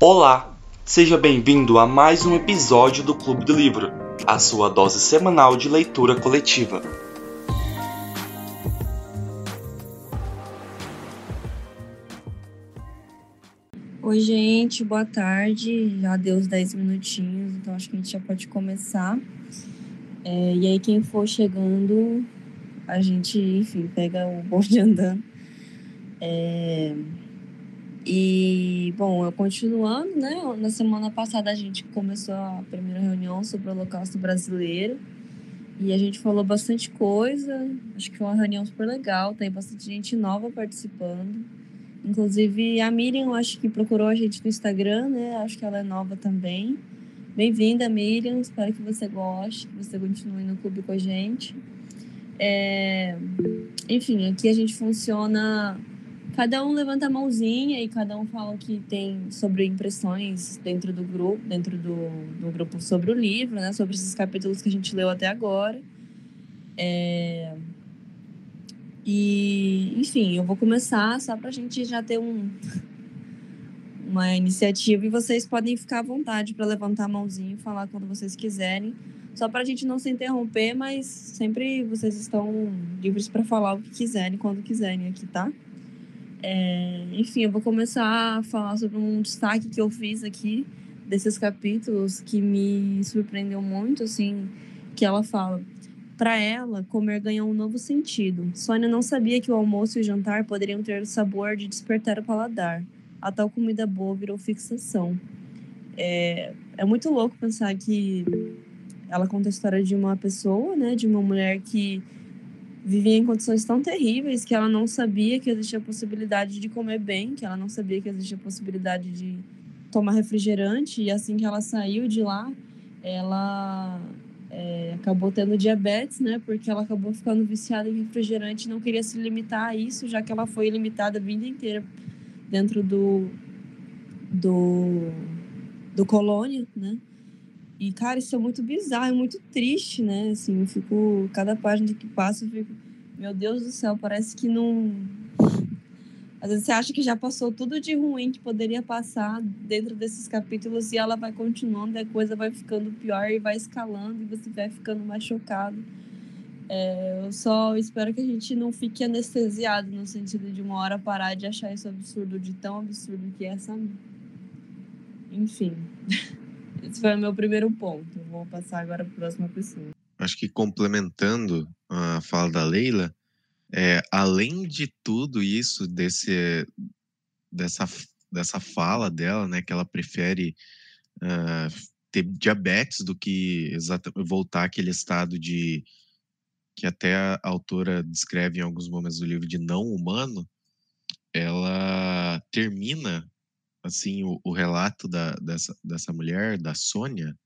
Olá, seja bem-vindo a mais um episódio do Clube do Livro, a sua dose semanal de leitura coletiva. Oi, gente, boa tarde. Já deu os 10 minutinhos, então acho que a gente já pode começar. É, e aí, quem for chegando, a gente, enfim, pega o bonde andando. É, e, bom, eu continuando, né? Na semana passada a gente começou a primeira reunião sobre o Holocausto Brasileiro. E a gente falou bastante coisa. Acho que foi uma reunião super legal. Tem bastante gente nova participando. Inclusive a Miriam, acho que procurou a gente no Instagram, né? Acho que ela é nova também. Bem-vinda, Miriam. Espero que você goste, que você continue no clube com a gente. É... Enfim, aqui a gente funciona. Cada um levanta a mãozinha e cada um fala o que tem sobre impressões dentro do grupo, dentro do, do grupo sobre o livro, né? Sobre esses capítulos que a gente leu até agora. É... E, enfim, eu vou começar só para a gente já ter um, uma iniciativa e vocês podem ficar à vontade para levantar a mãozinha e falar quando vocês quiserem, só para a gente não se interromper, mas sempre vocês estão livres para falar o que quiserem, quando quiserem aqui, tá? É, enfim, eu vou começar a falar sobre um destaque que eu fiz aqui desses capítulos que me surpreendeu muito, assim, que ela fala. Para ela, comer ganhou um novo sentido. Sônia não sabia que o almoço e o jantar poderiam ter o sabor de despertar o paladar a tal comida boa virou fixação. É, é muito louco pensar que ela conta a história de uma pessoa, né, de uma mulher que vivia em condições tão terríveis que ela não sabia que existia a possibilidade de comer bem, que ela não sabia que existia a possibilidade de tomar refrigerante, e assim que ela saiu de lá, ela é, acabou tendo diabetes, né? Porque ela acabou ficando viciada em refrigerante e não queria se limitar a isso, já que ela foi limitada a vida inteira dentro do, do, do Colônia, né? E, cara, isso é muito bizarro, é muito triste, né? Assim, eu fico... Cada página que passa, eu fico... Meu Deus do céu, parece que não... Às vezes você acha que já passou tudo de ruim que poderia passar dentro desses capítulos e ela vai continuando e a coisa vai ficando pior e vai escalando e você vai ficando mais chocado. É, eu só espero que a gente não fique anestesiado no sentido de uma hora parar de achar isso absurdo, de tão absurdo que é essa. Enfim, esse foi o meu primeiro ponto. vou passar agora para a próxima pessoa. Acho que complementando a fala da Leila, é, além de tudo isso, desse, dessa, dessa fala dela, né, que ela prefere uh, ter diabetes do que voltar àquele estado de que até a autora descreve em alguns momentos do livro de não humano, ela termina assim o, o relato da, dessa, dessa mulher, da Sônia,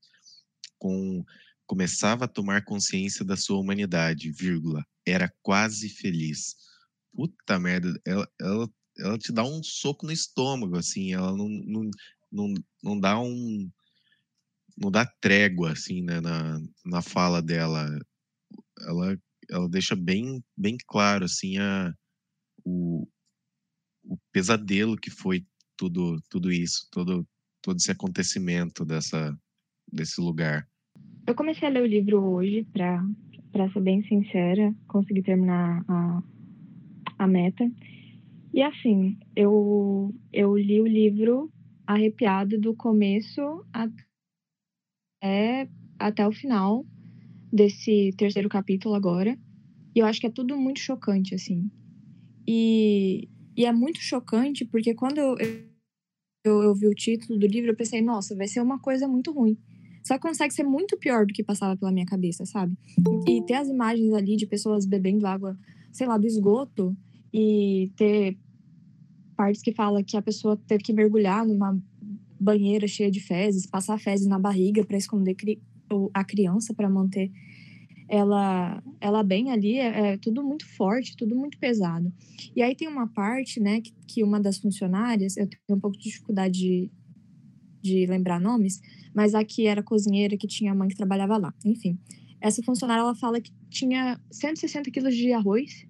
com começava a tomar consciência da sua humanidade, vírgula, era quase feliz. Puta merda, ela, ela, ela te dá um soco no estômago, assim, ela não, não, não, não dá um não dá trégua assim né, na, na fala dela ela, ela deixa bem, bem claro assim a, o, o pesadelo que foi tudo, tudo isso, todo, todo esse acontecimento dessa, desse lugar. Eu comecei a ler o livro hoje, para para ser bem sincera, consegui terminar a, a meta. E assim, eu, eu li o livro arrepiado do começo até, até o final desse terceiro capítulo agora. E eu acho que é tudo muito chocante, assim. E, e é muito chocante porque quando eu, eu, eu vi o título do livro, eu pensei, nossa, vai ser uma coisa muito ruim. Só consegue ser muito pior do que passava pela minha cabeça, sabe? E ter as imagens ali de pessoas bebendo água, sei lá, do esgoto, e ter partes que fala que a pessoa teve que mergulhar numa banheira cheia de fezes, passar fezes na barriga para esconder a criança para manter ela ela bem ali é, é, tudo muito forte, tudo muito pesado. E aí tem uma parte, né, que, que uma das funcionárias, eu tenho um pouco de dificuldade de, de lembrar nomes, mas a que era cozinheira, que tinha mãe que trabalhava lá. Enfim, essa funcionária ela fala que tinha 160 quilos de arroz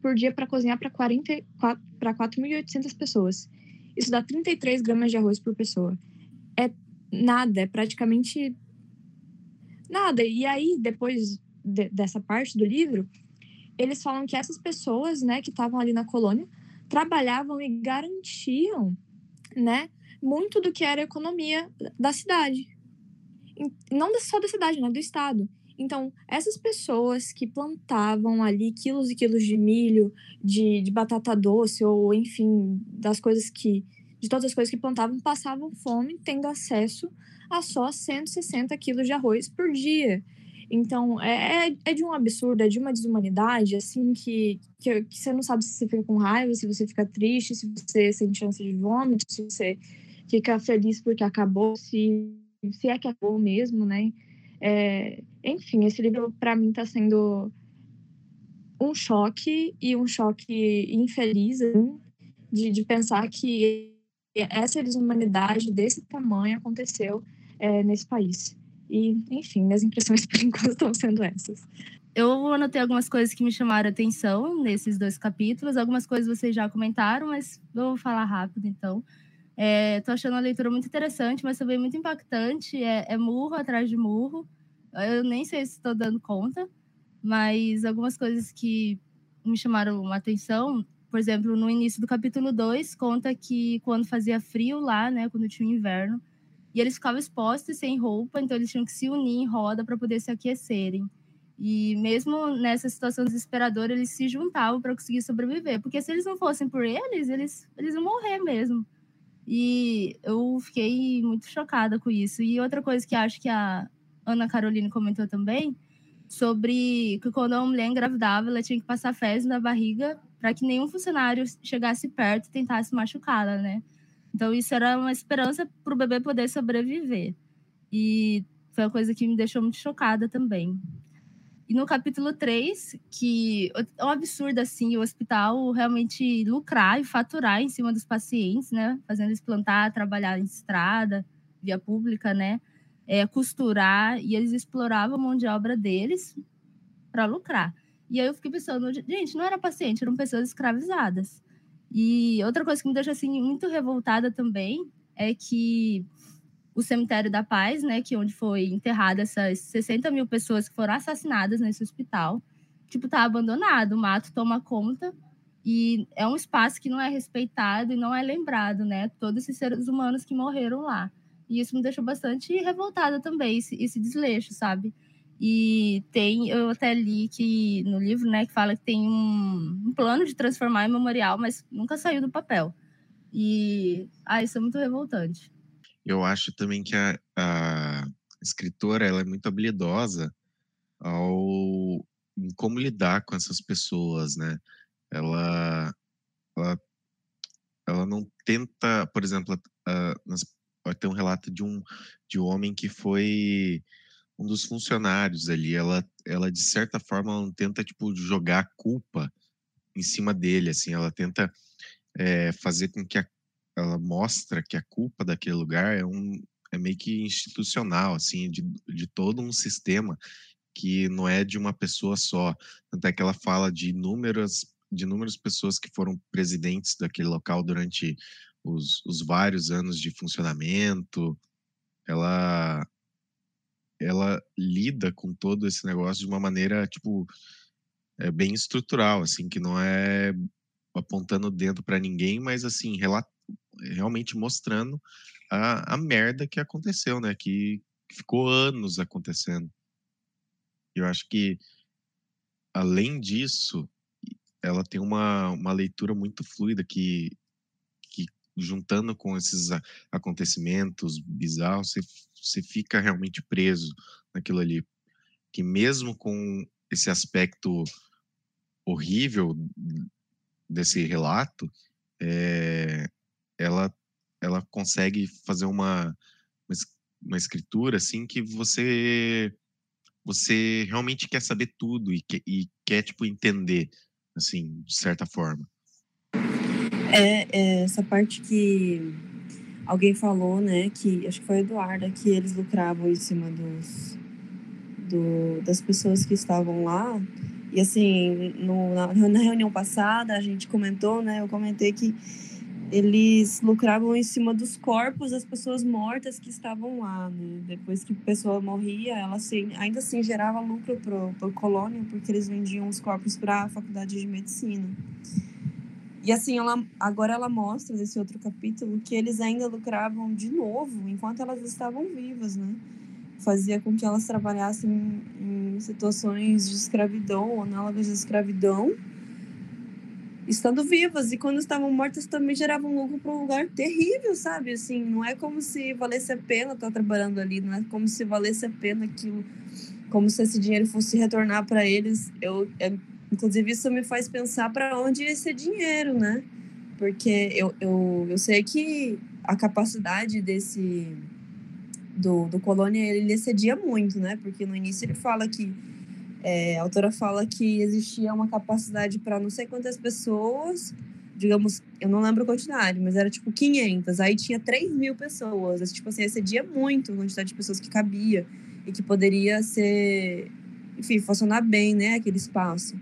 por dia para cozinhar para 4.800 pessoas. isso dá 33 gramas de arroz por pessoa. É nada, é praticamente nada. E aí, depois de, dessa parte do livro, eles falam que essas pessoas, né, que estavam ali na colônia, trabalhavam e garantiam, né, muito do que era a economia da cidade. Não só da cidade, né, do estado. Então, essas pessoas que plantavam ali quilos e quilos de milho, de, de batata doce, ou enfim, das coisas que. de todas as coisas que plantavam, passavam fome, tendo acesso a só 160 quilos de arroz por dia. Então, é, é, é de um absurdo, é de uma desumanidade, assim, que, que, que, você não sabe se você fica com raiva, se você fica triste, se você sente chance de vômito, se você fica feliz porque acabou, se, se é que acabou mesmo, né? É, enfim, esse livro para mim está sendo um choque e um choque infeliz assim, de, de pensar que essa desumanidade desse tamanho aconteceu é, nesse país. E, enfim, minhas impressões por enquanto estão sendo essas. Eu anotei algumas coisas que me chamaram a atenção nesses dois capítulos. Algumas coisas vocês já comentaram, mas vou falar rápido, então. Estou é, achando a leitura muito interessante, mas também muito impactante. É, é murro atrás de murro. Eu nem sei se estou dando conta, mas algumas coisas que me chamaram a atenção, por exemplo, no início do capítulo 2, conta que quando fazia frio lá, né, quando tinha inverno, e eles ficavam expostos sem roupa, então eles tinham que se unir em roda para poder se aquecerem. E mesmo nessa situação desesperadora, eles se juntavam para conseguir sobreviver, porque se eles não fossem por eles, eles, eles iam morrer mesmo. E eu fiquei muito chocada com isso. E outra coisa que acho que a Ana Caroline comentou também, sobre que quando a mulher engravidava, ela tinha que passar fezes na barriga para que nenhum funcionário chegasse perto e tentasse machucá-la, né? Então, isso era uma esperança para o bebê poder sobreviver. E foi uma coisa que me deixou muito chocada também. E no capítulo 3, que é um absurdo assim, o hospital realmente lucrar e faturar em cima dos pacientes, né? Fazendo eles plantar, trabalhar em estrada, via pública, né? É, costurar, e eles exploravam a mão de obra deles para lucrar. E aí eu fiquei pensando, gente, não era paciente, eram pessoas escravizadas. E outra coisa que me deixa assim muito revoltada também é que o cemitério da Paz, né, que é onde foi enterrada essas 60 mil pessoas que foram assassinadas nesse hospital, tipo, tá abandonado, o mato toma conta e é um espaço que não é respeitado e não é lembrado, né, todos esses seres humanos que morreram lá. E isso me deixou bastante revoltada também, esse, esse desleixo, sabe? E tem, eu até li que no livro, né, que fala que tem um, um plano de transformar em memorial, mas nunca saiu do papel. E ah, isso é muito revoltante. Eu acho também que a, a escritora ela é muito habilidosa ao em como lidar com essas pessoas, né? Ela, ela, ela não tenta, por exemplo, uh, ter um relato de um de um homem que foi um dos funcionários ali. Ela, ela de certa forma, ela tenta tipo jogar a culpa em cima dele, assim. Ela tenta é, fazer com que a, ela mostra que a culpa daquele lugar é um é meio que institucional, assim, de, de todo um sistema que não é de uma pessoa só. Tanto é que ela fala de inúmeras, de inúmeras pessoas que foram presidentes daquele local durante os, os vários anos de funcionamento. Ela, ela lida com todo esse negócio de uma maneira, tipo, é, bem estrutural, assim, que não é apontando o dedo para ninguém, mas, assim, realmente mostrando a, a merda que aconteceu, né? Que, ficou anos acontecendo. Eu acho que, além disso, ela tem uma, uma leitura muito fluida que juntando com esses acontecimentos bizarros, você, você fica realmente preso naquilo ali. Que mesmo com esse aspecto horrível desse relato, é, ela, ela consegue fazer uma, uma escritura assim que você você realmente quer saber tudo e, que, e quer tipo entender assim de certa forma é, é, essa parte que alguém falou, né, que acho que foi Eduarda, que eles lucravam em cima dos, do, das pessoas que estavam lá. E assim, no, na, na reunião passada a gente comentou, né, eu comentei que eles lucravam em cima dos corpos das pessoas mortas que estavam lá, né? Depois que a pessoa morria, ela assim, ainda assim gerava lucro pro, pro colônia, porque eles vendiam os corpos para a faculdade de medicina. E assim, ela, agora ela mostra nesse outro capítulo que eles ainda lucravam de novo enquanto elas estavam vivas, né? Fazia com que elas trabalhassem em, situações de escravidão, análogas de escravidão, estando vivas. E quando estavam mortas também geravam lucro para um lugar terrível, sabe? Assim, não é como se valesse a pena estar trabalhando ali, não é como se valesse a pena aquilo, como se esse dinheiro fosse retornar para eles. Eu, é, inclusive, isso me faz pensar para onde ia esse dinheiro, né? Porque eu, eu, eu sei que a capacidade desse. Do, do colônia ele excedia muito, né? Porque no início ele fala que é, a autora fala que existia uma capacidade para não sei quantas pessoas, digamos, eu não lembro a quantidade, mas era tipo 500. Aí tinha 3 mil pessoas. Tipo assim, excedia muito a quantidade de pessoas que cabia e que poderia ser, enfim, funcionar bem, né, aquele espaço.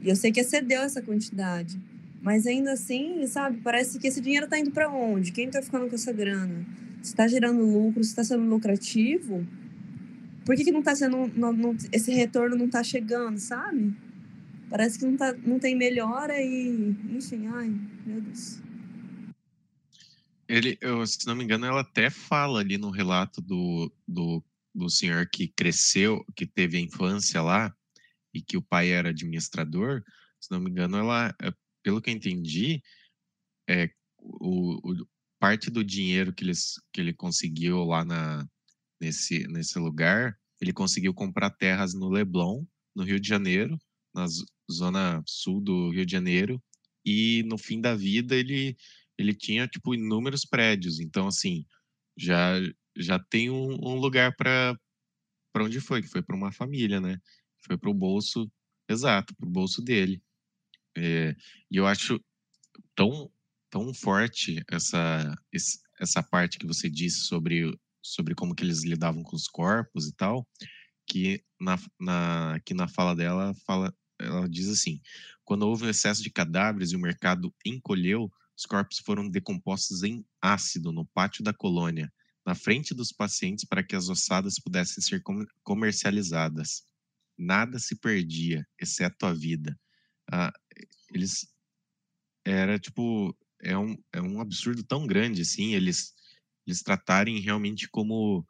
E eu sei que excedeu essa quantidade. Mas ainda assim, sabe, parece que esse dinheiro está indo para onde? Quem está ficando com essa grana? Se está gerando lucro, se está sendo lucrativo, por que, que não tá sendo. Não, não, esse retorno não tá chegando, sabe? Parece que não, tá, não tem melhora e. Enfim, ai, meu Deus. Ele, eu, se não me engano, ela até fala ali no relato do, do, do senhor que cresceu, que teve a infância lá e que o pai era administrador. Se não me engano, ela, é, pelo que eu entendi, é, o, o parte do dinheiro que, eles, que ele conseguiu lá na, nesse, nesse lugar, ele conseguiu comprar terras no Leblon, no Rio de Janeiro, na zona sul do Rio de Janeiro, e no fim da vida ele, ele tinha tipo inúmeros prédios, então assim, já já tem um, um lugar para onde foi, que foi para uma família, né? Foi para o bolso, exato, para o bolso dele. É, e eu acho tão tão forte essa essa parte que você disse sobre sobre como que eles lidavam com os corpos e tal, que na, na, que na fala dela, fala, ela diz assim, quando houve um excesso de cadáveres e o mercado encolheu, os corpos foram decompostos em ácido no pátio da colônia, na frente dos pacientes para que as ossadas pudessem ser comercializadas. Nada se perdia, exceto a vida. Ah, eles era tipo é um, é um absurdo tão grande assim eles eles tratarem realmente como,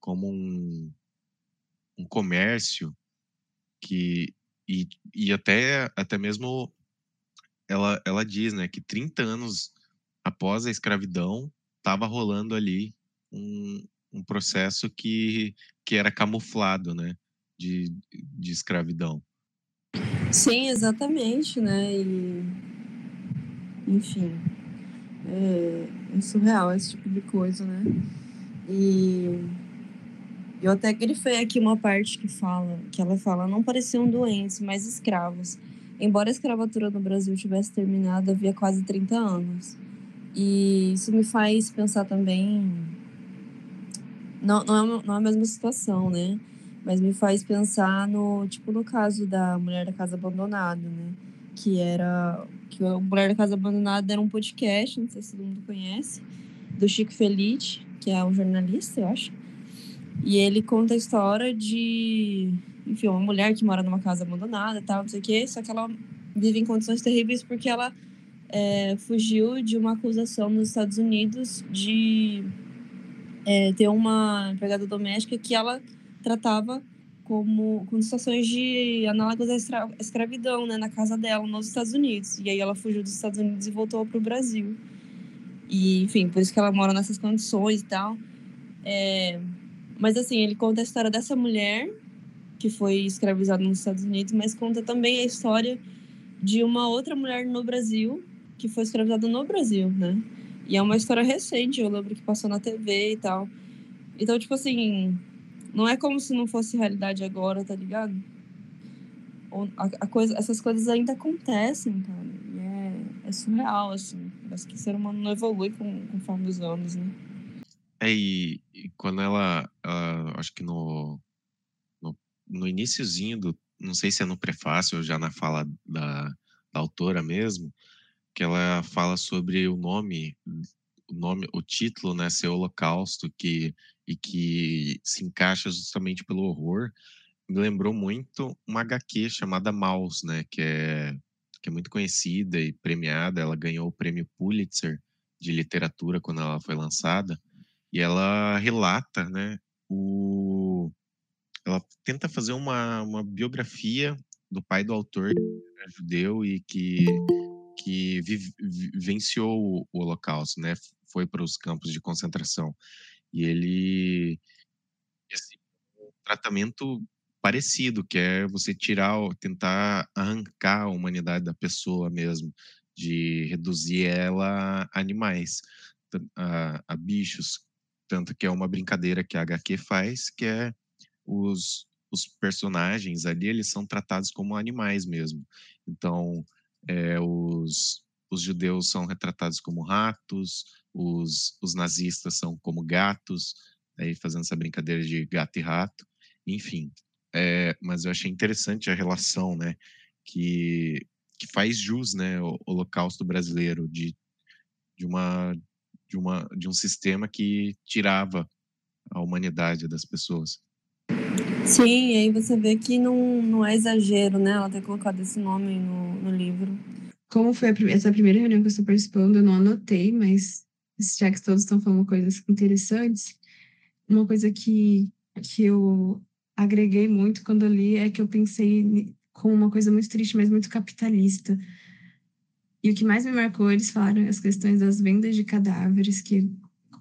como um, um comércio que e, e até, até mesmo ela, ela diz né, que 30 anos após a escravidão estava rolando ali um, um processo que, que era camuflado né, de, de escravidão. Sim, exatamente, né? E, enfim, é, é surreal esse tipo de coisa, né? E eu até grifei aqui uma parte que fala, que ela fala, não pareciam doentes, mas escravos. Embora a escravatura no Brasil tivesse terminado havia quase 30 anos. E isso me faz pensar também. Não, não, é, não é a mesma situação, né? Mas me faz pensar no, tipo, no caso da mulher da casa abandonada, né? Que era que o Mulher da Casa Abandonada era um podcast, não sei se todo mundo conhece, do Chico Felice, que é um jornalista, eu acho. E ele conta a história de, enfim, uma mulher que mora numa casa abandonada e tal, não sei o quê, só que ela vive em condições terríveis porque ela é, fugiu de uma acusação nos Estados Unidos de é, ter uma empregada doméstica que ela tratava como com situações de análogas à escra escravidão, né, na casa dela nos Estados Unidos. E aí ela fugiu dos Estados Unidos e voltou para o Brasil. E, enfim, por isso que ela mora nessas condições e tal. É... Mas, assim, ele conta a história dessa mulher que foi escravizada nos Estados Unidos, mas conta também a história de uma outra mulher no Brasil que foi escravizada no Brasil, né? E é uma história recente, eu lembro que passou na TV e tal. Então, tipo assim, não é como se não fosse realidade agora, tá ligado? A, a coisa, essas coisas ainda acontecem, cara. E é, é surreal, assim. Parece que o ser humano não evolui com, conforme os anos, né? É, e, e quando ela, acho que no, no, no iníciozinho do, não sei se é no prefácio ou já na fala da, da autora mesmo, que ela fala sobre o nome, o nome, o título, né, ser Holocausto, que e que se encaixa justamente pelo horror, me lembrou muito uma HQ chamada Maus, né, que é que é muito conhecida e premiada. Ela ganhou o prêmio Pulitzer de literatura quando ela foi lançada e ela relata, né, o ela tenta fazer uma, uma biografia do pai do autor que judeu e que que vivenciou o Holocausto, né? Foi para os campos de concentração. E ele um tratamento parecido, que é você tirar, tentar arrancar a humanidade da pessoa mesmo, de reduzir ela a animais, a, a bichos, tanto que é uma brincadeira que a HQ faz, que é os, os personagens ali, eles são tratados como animais mesmo. Então, é, os, os judeus são retratados como ratos, os, os nazistas são como gatos, aí fazendo essa brincadeira de gato e rato, enfim. É, mas eu achei interessante a relação, né, que, que faz jus, né, o holocausto brasileiro de, de uma de uma de um sistema que tirava a humanidade das pessoas. Sim, aí você vê que não, não é exagero, né? Ela ter colocado esse nome no, no livro. Como foi essa primeira reunião que eu estou participando, eu não anotei, mas já que todos estão falando coisas interessantes, uma coisa que, que eu agreguei muito quando eu li é que eu pensei com uma coisa muito triste, mas muito capitalista. E o que mais me marcou, eles falaram as questões das vendas de cadáveres, que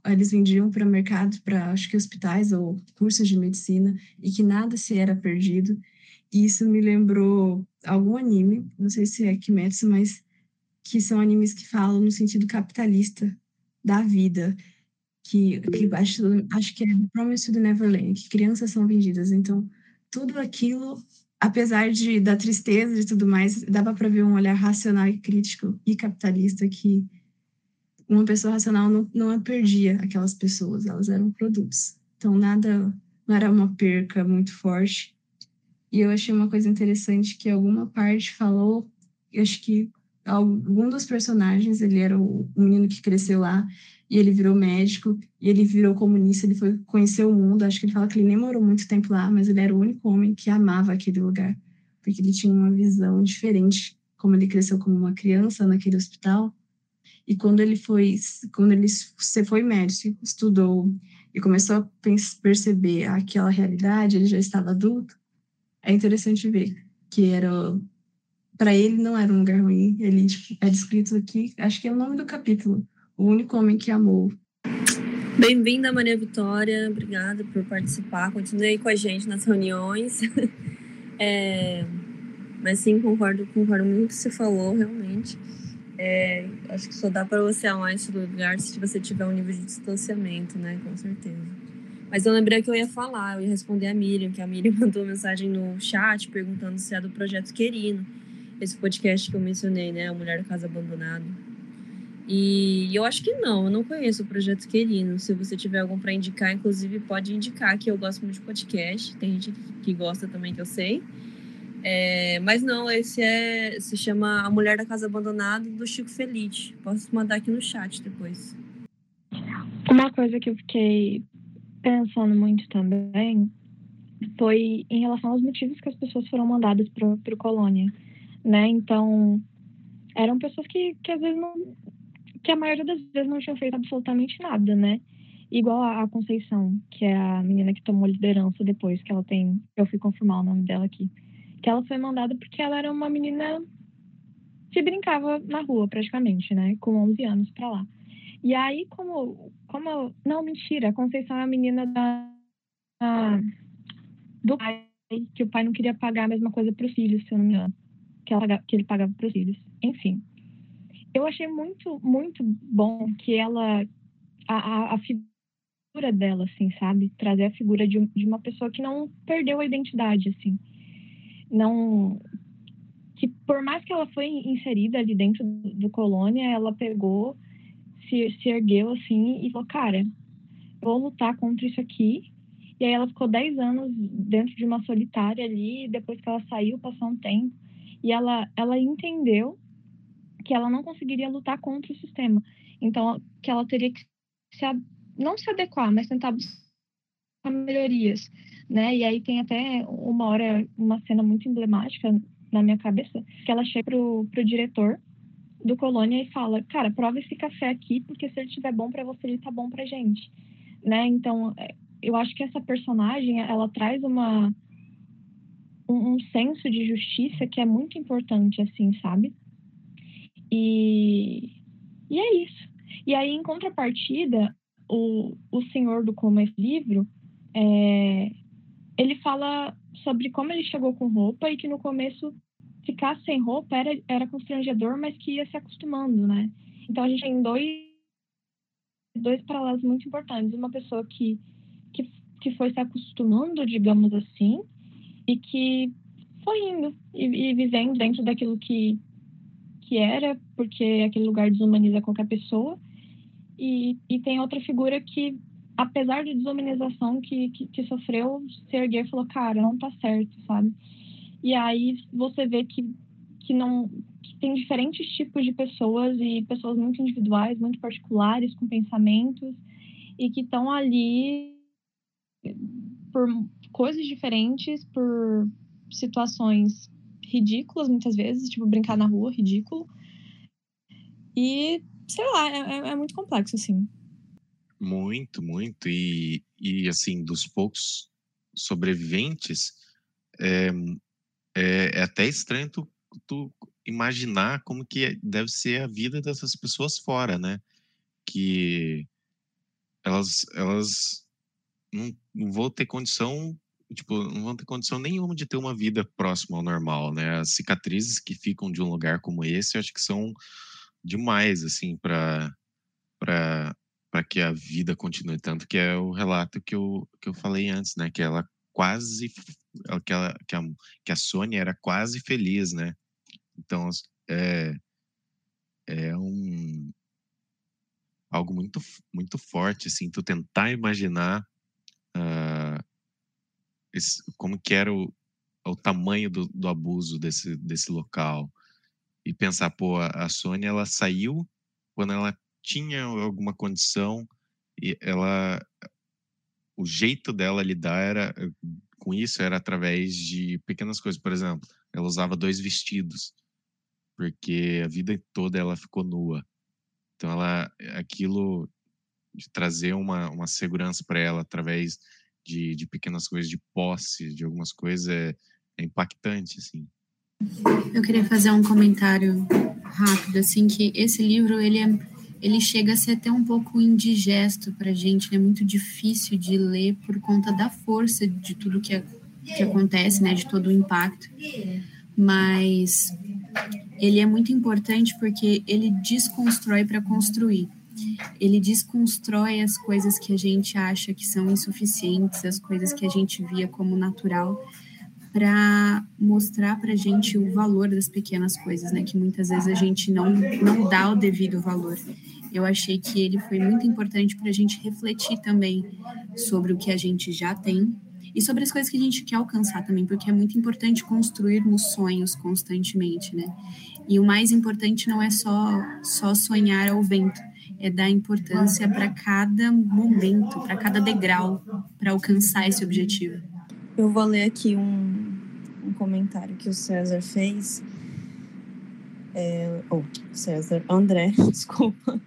eles vendiam para mercado, para acho que hospitais ou cursos de medicina, e que nada se era perdido. E isso me lembrou algum anime, não sei se é Kimetsu, mas que são animes que falam no sentido capitalista da vida, que, que acho, acho que é Promise to Neverland, que crianças são vendidas. Então, tudo aquilo, apesar de da tristeza e tudo mais, dava para ver um olhar racional e crítico e capitalista que uma pessoa racional não, não perdia aquelas pessoas, elas eram produtos. Então, nada, não era uma perca muito forte. E eu achei uma coisa interessante que alguma parte falou, eu acho que algum dos personagens, ele era o, menino que cresceu lá, e ele virou médico, e ele virou comunista, ele foi conhecer o mundo, acho que ele fala que ele nem morou muito tempo lá, mas ele era o único homem que amava aquele lugar, porque ele tinha uma visão diferente, como ele cresceu como uma criança naquele hospital, e quando ele foi, quando ele você foi médico, estudou e começou a perceber aquela realidade, ele já estava adulto, é interessante ver que era para ele não era um lugar ruim. Ele é descrito aqui, acho que é o nome do capítulo, o único homem que amou. Bem-vinda, Maria Vitória. Obrigada por participar. Continue aí com a gente nas reuniões. é, mas sim, concordo, concordo muito com o que você falou, realmente. É, acho que só dá para você amar esse lugar se você tiver um nível de distanciamento, né? Com certeza. Mas eu lembrei que eu ia falar, eu ia responder a Miriam, que a Miriam mandou mensagem no chat perguntando se é do projeto Querino esse podcast que eu mencionei, né? A Mulher da Casa Abandonada. E eu acho que não, eu não conheço o Projeto Querino. Se você tiver algum para indicar, inclusive pode indicar, que eu gosto muito de podcast. Tem gente que gosta também, que eu sei. É, mas não, esse é se chama A Mulher da Casa Abandonada, do Chico Feliz. Posso mandar aqui no chat depois. Uma coisa que eu fiquei pensando muito também foi em relação aos motivos que as pessoas foram mandadas para o Colônia né? Então, eram pessoas que, que às vezes não. que a maioria das vezes não tinham feito absolutamente nada, né? Igual a Conceição, que é a menina que tomou liderança depois, que ela tem. Eu fui confirmar o nome dela aqui. Que ela foi mandada porque ela era uma menina que brincava na rua, praticamente, né? Com 11 anos pra lá. E aí, como. Como não, mentira, a Conceição é a menina da. do pai, que o pai não queria pagar a mesma coisa para os filhos, se eu não me engano que, ela, que ele pagava para os filhos. Enfim, eu achei muito, muito bom que ela, a, a, a, figura dela, assim, sabe? Trazer a figura de, de uma pessoa que não perdeu a identidade, assim. Não. Que por mais que ela foi inserida ali dentro do, do colônia, ela pegou, se, se ergueu, assim, e falou: cara, vou lutar contra isso aqui. E aí ela ficou 10 anos dentro de uma solitária ali, depois que ela saiu, passou um tempo, e ela, ela entendeu que ela não conseguiria lutar contra o sistema. Então, que ela teria que se, não se adequar, mas tentar buscar melhorias, né? E aí tem até uma hora, uma cena muito emblemática na minha cabeça, que ela chega pro, pro diretor do Colônia e fala, cara, prova esse café aqui, porque se ele estiver bom para você, ele tá bom pra gente, né? Então, é, eu acho que essa personagem, ela traz uma um, um senso de justiça que é muito importante, assim, sabe? E, e é isso. E aí, em contrapartida, o, o senhor do Como esse livro, é, ele fala sobre como ele chegou com roupa e que no começo ficar sem roupa era, era constrangedor, mas que ia se acostumando, né? Então a gente tem dois, dois paralelos muito importantes. Uma pessoa que, que, que foi se acostumando, digamos assim, e que foi indo e, e vivendo dentro daquilo que, que era, porque aquele lugar desumaniza qualquer pessoa. E, e tem outra figura que, apesar da desumanização que, que, que sofreu, se erguer e falou, cara, não tá certo, sabe? E aí você vê que, que não que tem diferentes tipos de pessoas e pessoas muito individuais, muito particulares, com pensamentos, e que estão ali por coisas diferentes, por situações ridículas, muitas vezes, tipo brincar na rua, ridículo. E, sei lá, é, é, é muito complexo, assim. Muito, muito. E, e assim, dos poucos sobreviventes, é, é, é até estranho tu, tu, imaginar como que deve ser a vida dessas pessoas fora, né? Que elas, elas não, não vão ter condição, tipo, não vão ter condição nenhuma de ter uma vida próxima ao normal, né? As cicatrizes que ficam de um lugar como esse, eu acho que são demais, assim, para para que a vida continue tanto que é o relato que eu, que eu falei antes, né? Que ela quase que, que, a, que a Sônia era quase feliz, né? Então é, é um algo muito muito forte assim, tu tentar imaginar uh, esse, como que era o, o tamanho do, do, abuso desse, desse local e pensar, pô, a, a Sônia ela saiu quando ela tinha alguma condição e ela o jeito dela lidar era com isso era através de pequenas coisas, por exemplo, ela usava dois vestidos porque a vida toda ela ficou nua. Então ela aquilo de trazer uma, uma segurança para ela através de, de pequenas coisas, de posse, de algumas coisas é, é impactante assim. Eu queria fazer um comentário rápido assim que esse livro ele é ele chega a ser até um pouco indigesto para a gente, é né? muito difícil de ler por conta da força de tudo que, que acontece, né, de todo o impacto. Mas ele é muito importante porque ele desconstrói para construir. Ele desconstrói as coisas que a gente acha que são insuficientes, as coisas que a gente via como natural, para mostrar para gente o valor das pequenas coisas, né? Que muitas vezes a gente não, não dá o devido valor. Eu achei que ele foi muito importante para a gente refletir também sobre o que a gente já tem e sobre as coisas que a gente quer alcançar também, porque é muito importante construirmos sonhos constantemente, né? E o mais importante não é só só sonhar ao vento, é dar importância para cada momento, para cada degrau, para alcançar esse objetivo. Eu vou ler aqui um comentário que o César fez. É, oh, César, André, desculpa.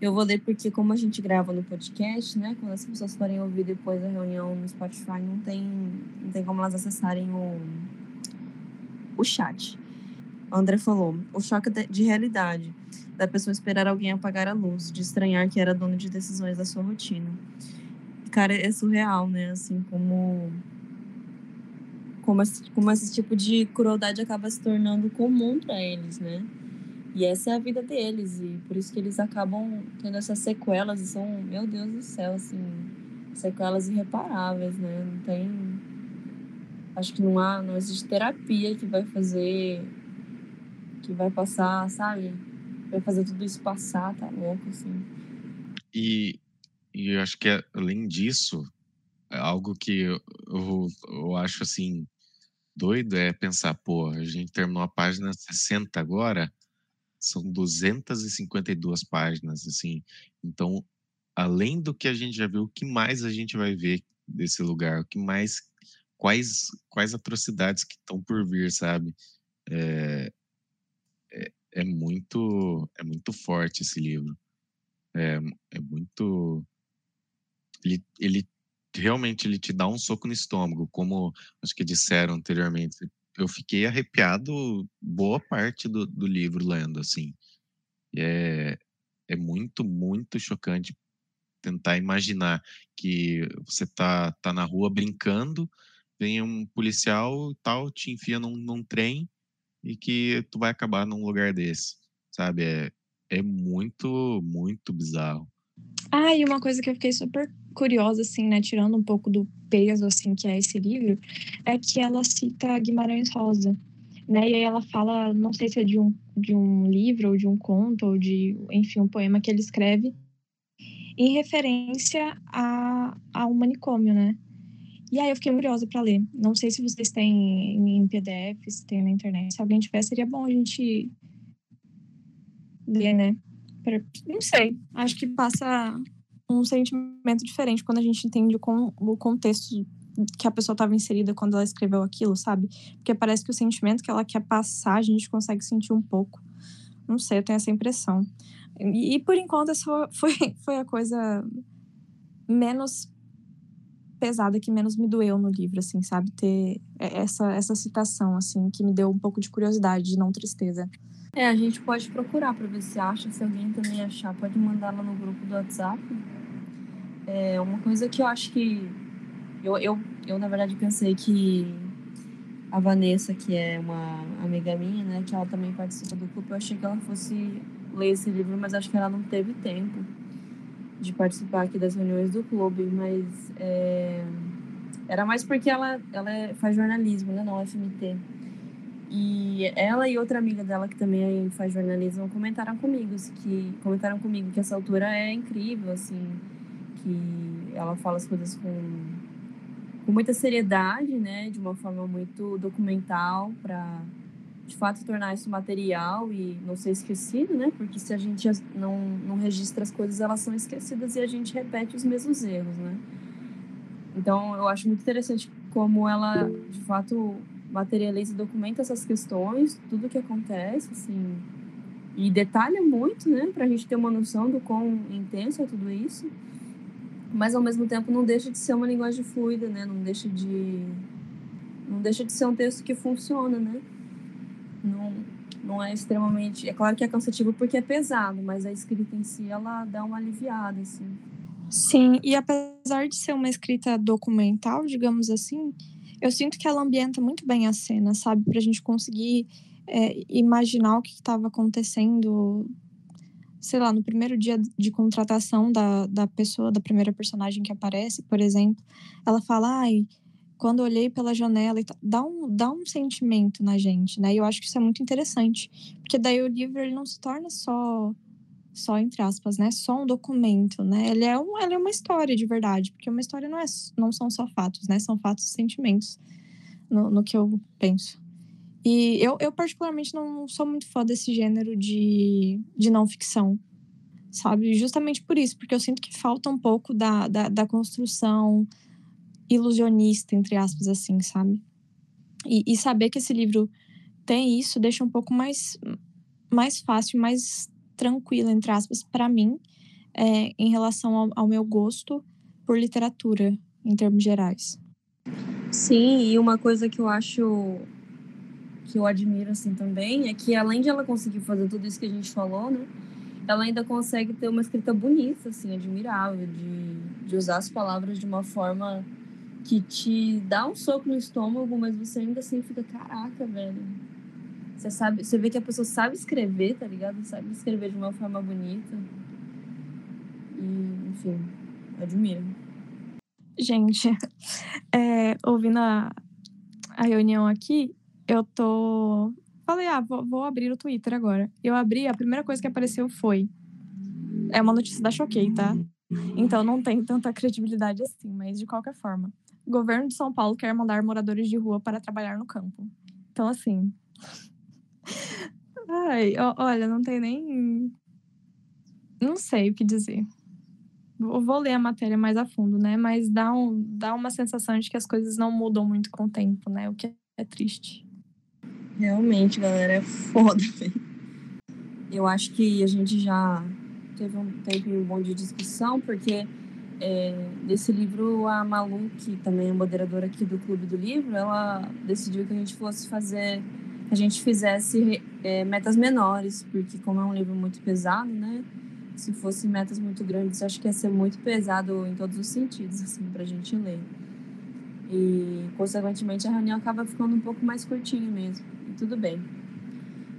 Eu vou ler porque, como a gente grava no podcast, né? Quando as pessoas forem ouvir depois da reunião no Spotify, não tem, não tem como elas acessarem o, o chat. O André falou: o choque de realidade da pessoa esperar alguém apagar a luz, de estranhar que era dono de decisões da sua rotina. Cara, é surreal, né? Assim, como como como esse tipo de crueldade acaba se tornando comum para eles, né? E essa é a vida deles, e por isso que eles acabam tendo essas sequelas, e são, meu Deus do céu, assim, sequelas irreparáveis, né? Não tem. Acho que não há, não existe terapia que vai fazer. que vai passar, sabe? Vai fazer tudo isso passar, tá louco, assim. E, e eu acho que além disso, é algo que eu, eu, eu acho assim doido é pensar, pô, a gente terminou a página 60 agora, são 252 páginas, assim. Então, além do que a gente já viu, o que mais a gente vai ver desse lugar? O que mais quais quais atrocidades que estão por vir, sabe? É, é, é, muito é muito forte esse livro. É, é muito ele, ele realmente ele te dá um soco no estômago, como acho que disseram anteriormente. Eu fiquei arrepiado boa parte do, do livro lendo, assim. E é, é muito, muito chocante tentar imaginar que você tá, tá na rua brincando, vem um policial tal, te enfia num, num trem e que tu vai acabar num lugar desse, sabe? É, é muito, muito bizarro. Ah, e uma coisa que eu fiquei super curiosa, assim, né, tirando um pouco do peso, assim, que é esse livro, é que ela cita Guimarães Rosa, né, e aí ela fala, não sei se é de um, de um livro, ou de um conto, ou de, enfim, um poema que ele escreve, em referência a, a um manicômio, né, e aí eu fiquei curiosa para ler. Não sei se vocês têm em PDF, se tem na internet. Se alguém tiver, seria bom a gente ler, né? Não sei. Acho que passa um sentimento diferente quando a gente entende o, o contexto que a pessoa estava inserida quando ela escreveu aquilo, sabe? Porque parece que o sentimento que ela quer passar, a gente consegue sentir um pouco. Não sei, eu tenho essa impressão. E, e por enquanto, essa foi, foi a coisa menos pesada que menos me doeu no livro, assim, sabe? Ter essa, essa citação, assim, que me deu um pouco de curiosidade, não tristeza. É, a gente pode procurar para ver se acha. Se alguém também achar, pode mandar lá no grupo do WhatsApp. É uma coisa que eu acho que. Eu, eu, eu na verdade, pensei que a Vanessa, que é uma amiga minha, né, que ela também participa do clube, eu achei que ela fosse ler esse livro, mas acho que ela não teve tempo de participar aqui das reuniões do clube, mas é, era mais porque ela, ela é, faz jornalismo, né, na UFMT. E ela e outra amiga dela que também faz jornalismo comentaram comigo que comentaram comigo que essa autora é incrível, assim, que ela fala as coisas com, com muita seriedade, né, de uma forma muito documental para de fato tornar isso material e não ser esquecido, né? Porque se a gente não, não registra as coisas, elas são esquecidas e a gente repete os mesmos erros, né? Então, eu acho muito interessante como ela, de fato, materializa e documenta essas questões, tudo que acontece, assim, e detalha muito, né, para a gente ter uma noção do quão intenso é tudo isso, mas ao mesmo tempo não deixa de ser uma linguagem fluida, né, não deixa de não deixa de ser um texto que funciona, né, não não é extremamente, é claro que é cansativo porque é pesado, mas a escrita em si ela dá uma aliviada, assim. Sim, e apesar de ser uma escrita documental, digamos assim, eu sinto que ela ambienta muito bem a cena, sabe? Pra gente conseguir é, imaginar o que estava acontecendo, sei lá, no primeiro dia de contratação da, da pessoa, da primeira personagem que aparece, por exemplo. Ela fala, ai, quando olhei pela janela, dá um, dá um sentimento na gente, né? E eu acho que isso é muito interessante, porque daí o livro ele não se torna só só entre aspas, né? Só um documento, né? Ele é, um, ele é uma história de verdade, porque uma história não, é, não são só fatos, né? São fatos e sentimentos, no, no que eu penso. E eu, eu, particularmente, não sou muito fã desse gênero de, de não ficção, sabe? Justamente por isso, porque eu sinto que falta um pouco da, da, da construção ilusionista, entre aspas, assim, sabe? E, e saber que esse livro tem isso deixa um pouco mais, mais fácil, mais tranquila, entre aspas, para mim, é, em relação ao, ao meu gosto por literatura, em termos gerais. Sim, e uma coisa que eu acho que eu admiro assim também é que além de ela conseguir fazer tudo isso que a gente falou, né, ela ainda consegue ter uma escrita bonita, assim, admirável, de, de usar as palavras de uma forma que te dá um soco no estômago, mas você ainda assim fica, caraca, velho, você sabe, você vê que a pessoa sabe escrever, tá ligado? Sabe escrever de uma forma bonita. E, enfim, admiro. Gente, é, ouvindo a, a reunião aqui, eu tô. Falei, ah, vou, vou, abrir o Twitter agora. Eu abri, a primeira coisa que apareceu foi. É uma notícia da Choquei, tá? Então não tem tanta credibilidade assim, mas de qualquer forma. Governo de São Paulo quer mandar moradores de rua para trabalhar no campo. Então, assim, Ai, olha, não tem nem. Não sei o que dizer. Vou vou ler a matéria mais a fundo, né? Mas dá, um, dá uma sensação de que as coisas não mudam muito com o tempo, né? O que é triste. Realmente, galera, é foda, velho. Eu acho que a gente já teve um tempo bom de discussão, porque é, desse livro a Malu, que também é moderadora aqui do Clube do Livro, ela decidiu que a gente fosse fazer, que a gente fizesse é, metas menores, porque como é um livro muito pesado, né? Se fosse metas muito grandes, acho que ia ser muito pesado em todos os sentidos, assim, pra gente ler. E, consequentemente, a reunião acaba ficando um pouco mais curtinha mesmo. E tudo bem.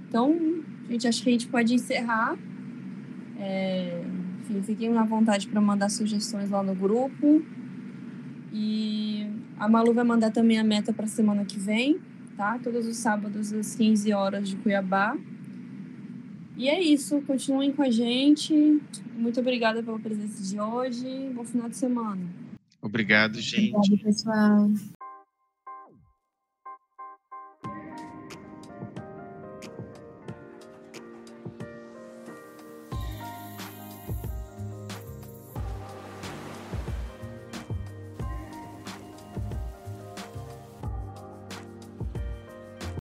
Então, gente, acho que a gente pode encerrar. É, enfim, fiquem à vontade para mandar sugestões lá no grupo. E a Malu vai mandar também a meta para semana que vem, tá? Todos os sábados às 15 horas de Cuiabá. E é isso, continuem com a gente. Muito obrigada pela presença de hoje. Bom final de semana. Obrigado, gente. Obrigada, pessoal.